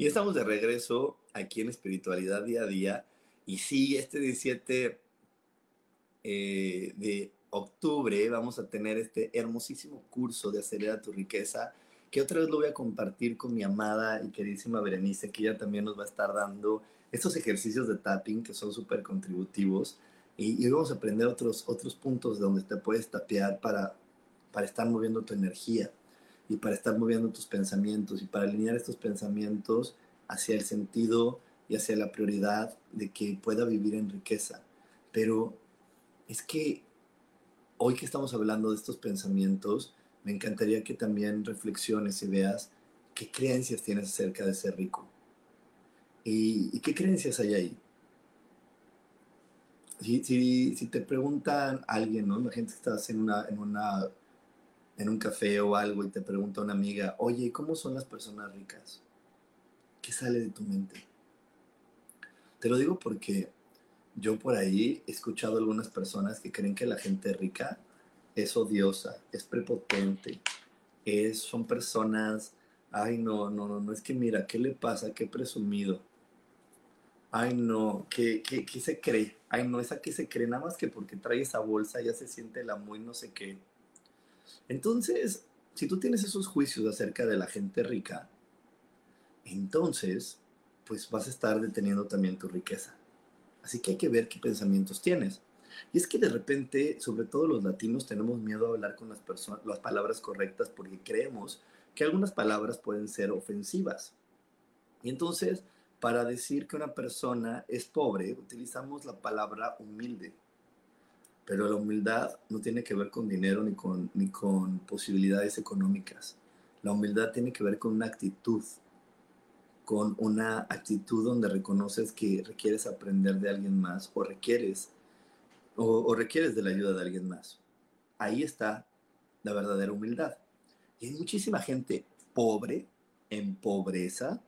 Y estamos de regreso aquí en Espiritualidad Día a Día. Y sí, este 17 eh, de octubre vamos a tener este hermosísimo curso de Acelera tu Riqueza, que otra vez lo voy a compartir con mi amada y queridísima Berenice, que ella también nos va a estar dando estos ejercicios de tapping que son súper contributivos. Y, vamos a aprender otros, otros puntos donde te puedes tapear para, para estar moviendo tu energía y para estar moviendo tus pensamientos y para alinear estos pensamientos hacia el sentido y hacia la prioridad de que pueda vivir en riqueza. Pero es que hoy que estamos hablando de estos pensamientos, me encantaría que también reflexiones y veas qué creencias tienes acerca de ser rico. ¿Y, qué creencias hay ahí? Si, si, te preguntan alguien, ¿no? La gente que está en una, en una en un café o algo y te pregunta una amiga, oye, ¿cómo son las personas ricas? ¿Qué sale de tu mente? Te lo digo porque yo por ahí he escuchado algunas personas que creen que la gente rica es odiosa, es prepotente, es, son personas, ay no, no, no, no, es que mira, ¿qué le pasa? Qué presumido. Ay no, ¿qué, qué, qué se cree? Ay no, esa que se cree nada más que porque trae esa bolsa ya se siente la muy no sé qué entonces, si tú tienes esos juicios acerca de la gente rica, entonces, pues vas a estar deteniendo también tu riqueza. Así que hay que ver qué pensamientos tienes. Y es que de repente, sobre todo los latinos, tenemos miedo a hablar con las, las palabras correctas porque creemos que algunas palabras pueden ser ofensivas. Y entonces, para decir que una persona es pobre, utilizamos la palabra humilde. Pero la humildad no tiene que ver con dinero ni con, ni con posibilidades económicas. La humildad tiene que ver con una actitud, con una actitud donde reconoces que requieres aprender de alguien más o requieres, o, requieres de la ayuda de alguien más. Ahí está la verdadera humildad. Y hay muchísima gente pobre, en pobreza,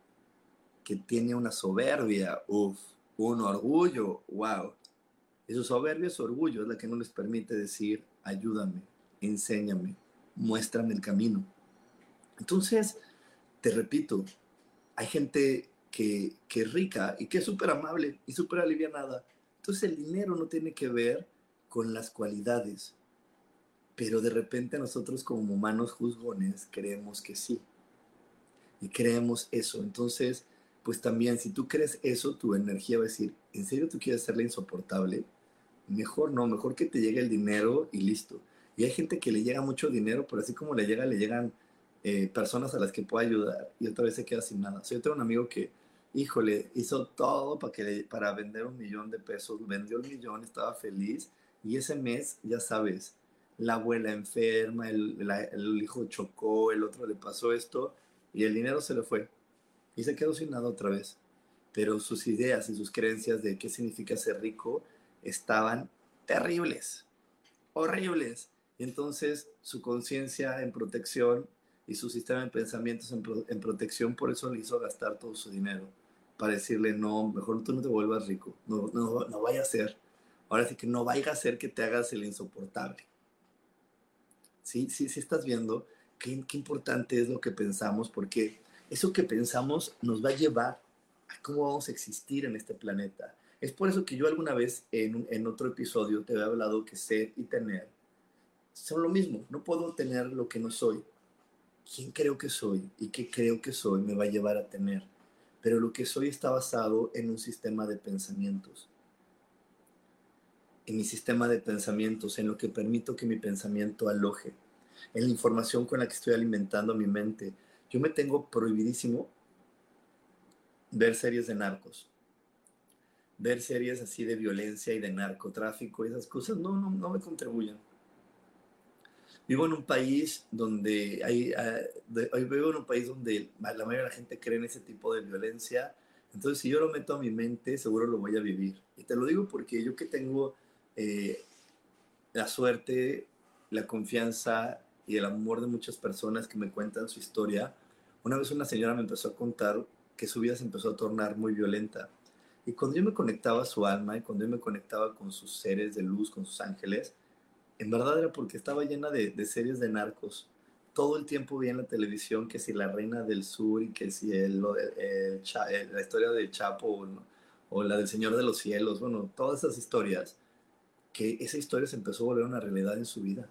que tiene una soberbia, uff, un orgullo, wow, y su soberbia, su orgullo es la que no les permite decir, ayúdame, enséñame, muéstrame el camino. Entonces, te repito, hay gente que, que es rica y que es súper amable y súper alivianada, Entonces el dinero no tiene que ver con las cualidades, pero de repente nosotros como humanos juzgones creemos que sí. Y creemos eso. Entonces, pues también si tú crees eso, tu energía va a decir, ¿en serio tú quieres hacerle insoportable? Mejor no, mejor que te llegue el dinero y listo. Y hay gente que le llega mucho dinero, pero así como le llega, le llegan eh, personas a las que puede ayudar y otra vez se queda sin nada. O yo tengo un amigo que, híjole, hizo todo para, que, para vender un millón de pesos, vendió el millón, estaba feliz y ese mes, ya sabes, la abuela enferma, el, el hijo chocó, el otro le pasó esto y el dinero se le fue y se quedó sin nada otra vez. Pero sus ideas y sus creencias de qué significa ser rico estaban terribles, horribles. Entonces su conciencia en protección y su sistema de pensamientos en, protección, por eso le hizo gastar todo su dinero, para decirle, no, mejor tú no te vuelvas rico, no, no, no vaya a ser. Ahora sí que no vaya a ser que te hagas el insoportable. Sí, sí, sí estás viendo qué, qué importante es lo que pensamos, porque eso que pensamos nos va a llevar a cómo vamos a existir en este planeta. Es por eso que yo alguna vez en, otro episodio te había hablado que ser y tener son lo mismo. No puedo tener lo que no soy, quién creo que soy y qué creo que soy me va a llevar a tener. Pero lo que soy está basado en un sistema de pensamientos. En mi sistema de pensamientos, en lo que permito que mi pensamiento aloje, en la información con la que estoy alimentando mi mente. Yo me tengo prohibidísimo ver series de narcos, ver series así de violencia y de narcotráfico, esas cosas no, no, no me contribuyen vivo en un país donde hay, ah, vivo en un país donde la mayoría de la gente cree en ese tipo de violencia. Entonces, si yo lo meto a mi mente, seguro lo voy a vivir. Y te lo digo porque yo que tengo eh, la suerte, la confianza y el amor de muchas personas que me cuentan su historia, una vez una señora me empezó a contar que su vida se empezó a tornar muy violenta. Y cuando yo me conectaba a su alma y cuando yo me conectaba con sus seres de luz, con sus ángeles, en verdad era porque estaba llena de, series de narcos. Todo el tiempo vi en la televisión que si la Reina del Sur y que si el, la historia del Chapo o, la del Señor de los Cielos, bueno, todas esas historias, que esa historia se empezó a volver una realidad en su vida.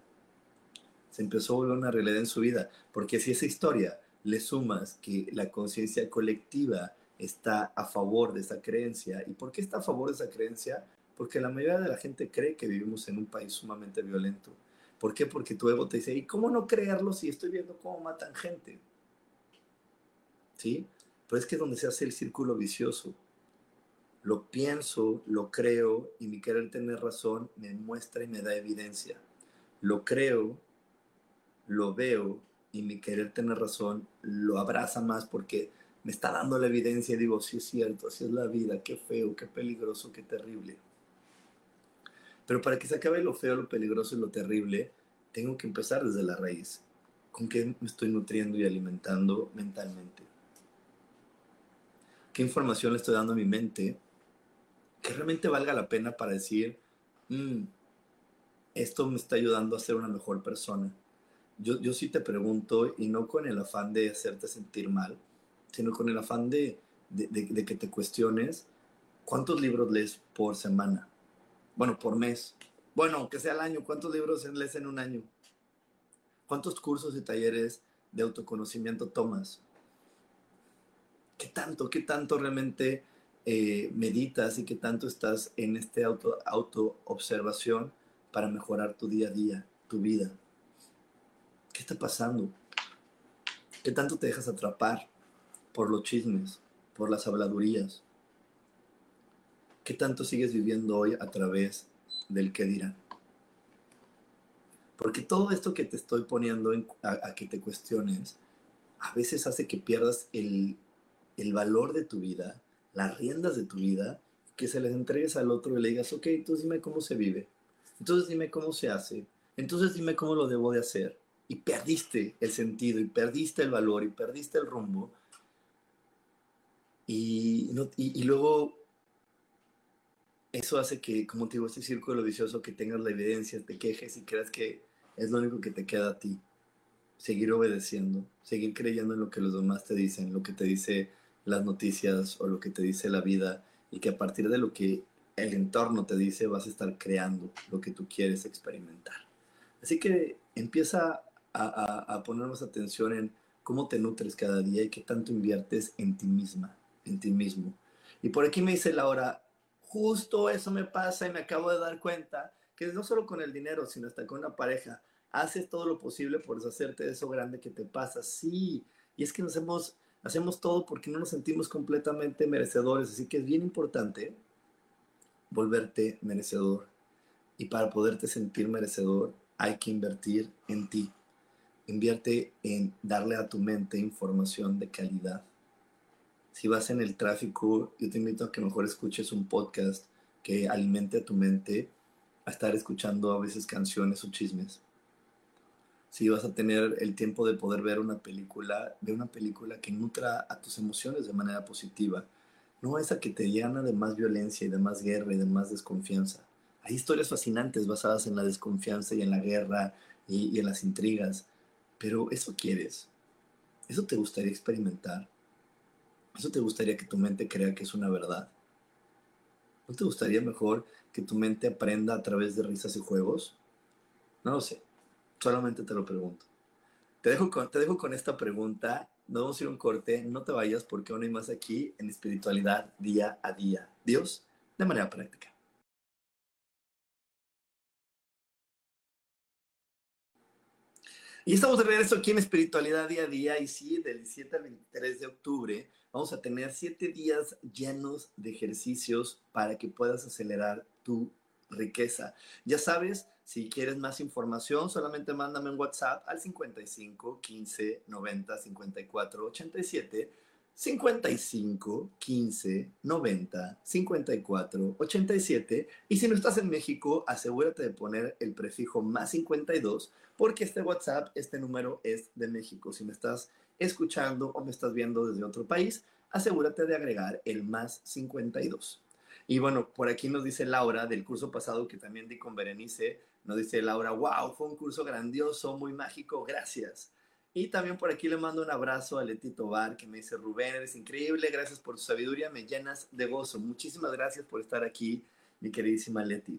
Se empezó a volver una realidad en su vida, porque si esa historia le sumas que la conciencia colectiva está a favor de esa creencia, ¿y por qué está a favor de esa creencia? Porque la mayoría de la gente cree que vivimos en un país sumamente violento. ¿Por qué? Porque tu ego te dice, ¿y cómo no creerlo si estoy viendo cómo matan gente? ¿Sí? Pero es que es donde se hace el círculo vicioso. Lo pienso, lo creo y mi querer tener razón me muestra y me da evidencia. Lo creo, lo veo y mi querer tener razón lo abraza más porque me está dando la evidencia y digo, sí es cierto, así es la vida, qué feo, qué peligroso, qué terrible. Pero para que se acabe lo feo, lo peligroso y lo terrible, tengo que empezar desde la raíz. ¿Con qué me estoy nutriendo y alimentando mentalmente? ¿Qué información le estoy dando a mi mente que realmente valga la pena para decir, mm, esto me está ayudando a ser una mejor persona? Yo, yo sí te pregunto, y no con el afán de hacerte sentir mal, sino con el afán de, de que te cuestiones, ¿cuántos libros lees por semana? Bueno, por mes. Bueno, que sea al año. ¿Cuántos libros lees en un año? ¿Cuántos cursos y talleres de autoconocimiento tomas? ¿Qué tanto, qué tanto realmente eh, meditas y qué tanto estás en este auto, auto-observación para mejorar tu día a día, tu vida? ¿Qué está pasando? ¿Qué tanto te dejas atrapar por los chismes, por las habladurías? ¿Qué tanto sigues viviendo hoy a través del que dirán? Porque todo esto que te estoy poniendo a, que te cuestiones, a veces hace que pierdas el, el valor de tu vida, las riendas de tu vida, que se les entregues al otro y le digas, ok, entonces dime cómo se vive, entonces dime cómo se hace, entonces dime cómo lo debo de hacer. Y perdiste el sentido, y perdiste el valor, y perdiste el rumbo. Y, no, y luego eso hace que, como te digo, este círculo vicioso, que tengas la evidencia, te quejes y creas que es lo único que te queda a ti. Seguir obedeciendo, seguir creyendo en lo que los demás te dicen, lo que te dice las noticias o lo que te dice la vida, y que a partir de lo que el entorno te dice, vas a estar creando lo que tú quieres experimentar. Así que empieza a, a, ponernos atención en cómo te nutres cada día y qué tanto inviertes en ti misma, en ti mismo. Y por aquí me dice Laura, justo eso me pasa y me acabo de dar cuenta que no solo con el dinero, sino hasta con una pareja, haces todo lo posible por deshacerte de eso grande que te pasa. Sí, y es que nos hemos, hacemos todo porque no nos sentimos completamente merecedores, así que es bien importante volverte merecedor. Y para poderte sentir merecedor, hay que invertir en ti. Invierte en darle a tu mente información de calidad. Si vas en el tráfico, yo te invito a que mejor escuches un podcast que alimente a tu mente a estar escuchando a veces canciones o chismes. Si vas a tener el tiempo de poder ver una película, ve una película que nutra a tus emociones de manera positiva. No esa que te llena de más violencia y de más guerra y de más desconfianza. Hay historias fascinantes basadas en la desconfianza y en la guerra y, y en las intrigas. Pero ¿eso quieres? ¿Eso te gustaría experimentar? ¿Eso te gustaría que tu mente crea que es una verdad? ¿No te gustaría mejor que tu mente aprenda a través de risas y juegos? No lo sé. Solamente te lo pregunto. Te dejo con, te dejo con esta pregunta. No vamos a ir un corte. No te vayas porque aún hay más aquí en espiritualidad día a día. Dios, de manera práctica. Y estamos de regreso aquí en Espiritualidad Día a Día y sí, del 17 al 23 de octubre vamos a tener siete días llenos de ejercicios para que puedas acelerar tu riqueza. Ya sabes, si quieres más información, solamente mándame un WhatsApp al 55 15 90 54 87 55 15 90 54 87 y si no estás en México asegúrate de poner el prefijo más 52 porque este WhatsApp, este número es de México. Si me estás escuchando o me estás viendo desde otro país, asegúrate de agregar el más 52. Y bueno, por aquí nos dice Laura del curso pasado que también di con Berenice, nos dice Laura, wow, fue un curso grandioso, muy mágico, gracias. Y también por aquí le mando un abrazo a Leti Tobar, que me dice, Rubén, eres increíble, gracias por tu sabiduría, me llenas de gozo. Muchísimas gracias por estar aquí, mi queridísima Leti.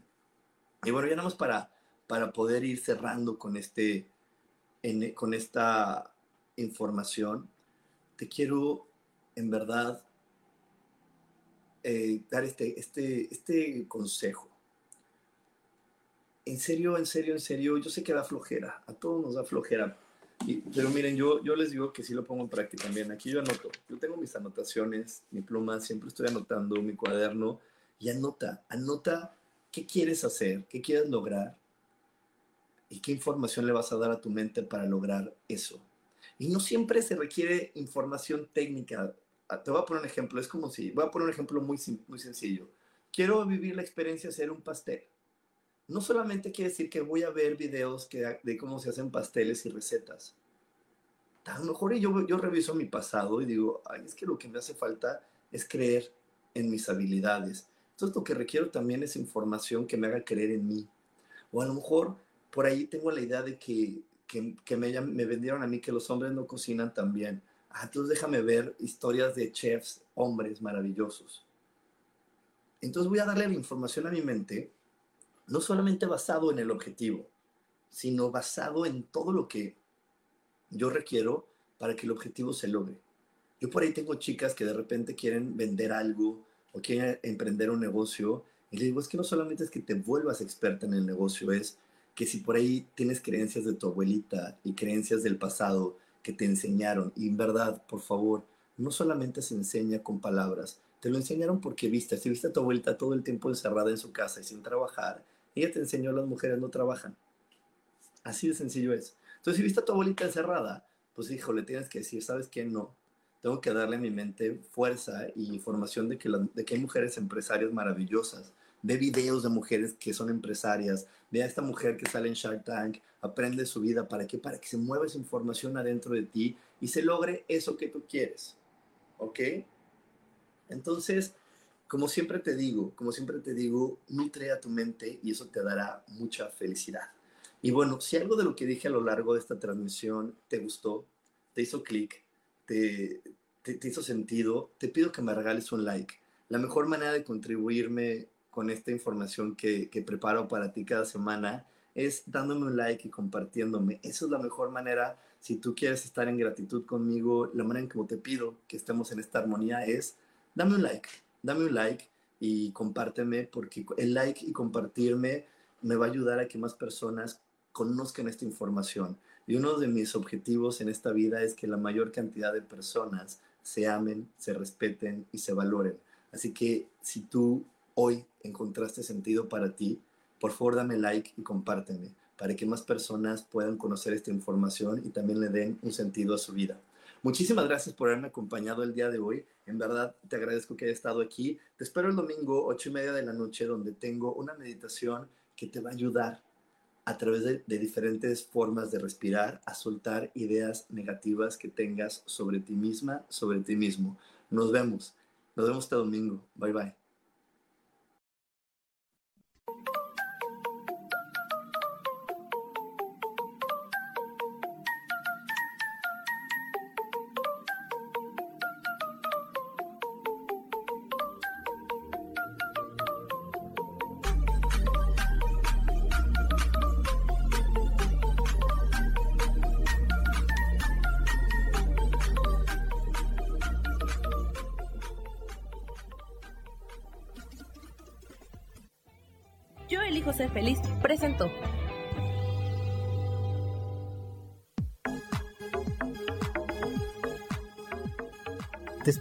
Y bueno, ya nada para, para poder ir cerrando con, este, con esta información, te quiero en verdad eh, dar este, este, este consejo. En serio, en serio, en serio, yo sé que da flojera, a todos nos da flojera, pero miren, yo, yo les digo que sí lo pongo en práctica también. Aquí yo anoto. Yo tengo mis anotaciones, mi pluma, siempre estoy anotando mi cuaderno y anota, anota qué quieres hacer, qué quieres lograr y qué información le vas a dar a tu mente para lograr eso. Y no siempre se requiere información técnica. Ah, te voy a poner un ejemplo. Es como si, voy a poner un ejemplo muy, muy sencillo. Quiero vivir la experiencia de hacer un pastel no solamente quiere decir que voy a ver videos que, de cómo se hacen pasteles y recetas. A lo mejor yo, yo reviso mi pasado y digo, ay, es que lo que me hace falta es creer en mis habilidades. Entonces lo que requiero también es información que me haga creer en mí. O a lo mejor por ahí tengo la idea de que, que, me, vendieron a mí que los hombres no cocinan tan bien. Ah, entonces déjame ver historias de chefs, hombres maravillosos. Entonces voy a darle la información a mi mente no solamente basado en el objetivo, sino basado en todo lo que yo requiero para que el objetivo se logre. Yo por ahí tengo chicas que de repente quieren vender algo o quieren emprender un negocio y le digo, es que no solamente es que te vuelvas experta en el negocio, es que si por ahí tienes creencias de tu abuelita y creencias del pasado que te enseñaron, y en verdad, por favor, no solamente se enseña con palabras, te lo enseñaron porque viste, si viste a tu abuelita todo el tiempo encerrada en su casa y sin trabajar, ella te enseñó las mujeres no trabajan. Así de sencillo es. Entonces, si viste a tu abuelita encerrada, pues hijo, le tienes que decir, ¿sabes qué? No. Tengo que darle a mi mente fuerza y información de que, de que hay mujeres empresarias maravillosas. Ve videos de mujeres que son empresarias. Ve a esta mujer que sale en Shark Tank. Aprende su vida. ¿Para qué? Para que se mueva esa información adentro de ti y se logre eso que tú quieres. ¿Ok? Entonces, como siempre te digo, como siempre te digo, nutre a tu mente y eso te dará mucha felicidad. Y bueno, si algo de lo que dije a lo largo de esta transmisión te gustó, te hizo clic, te, te, hizo sentido, te pido que me regales un like. La mejor manera de contribuirme con esta información que, preparo para ti cada semana es dándome un like y compartiéndome. Eso es la mejor manera. Si tú quieres estar en gratitud conmigo, la manera en que te pido que estemos en esta armonía es dame un like, dame un like y compárteme porque el like y compartirme me va a ayudar a que más personas conozcan esta información. Y uno de mis objetivos en esta vida es que la mayor cantidad de personas se amen, se respeten y se valoren. Así que si tú hoy encontraste sentido para ti, por favor dame like y compárteme para que más personas puedan conocer esta información y también le den un sentido a su vida. Muchísimas gracias por haberme acompañado el día de hoy. En verdad, te agradezco que hayas estado aquí. Te espero el domingo, ocho y media de la noche, donde tengo una meditación que te va a ayudar a través de, de, diferentes formas de respirar a soltar ideas negativas que tengas sobre ti misma, sobre ti mismo. Nos vemos. Nos vemos este domingo. Bye bye.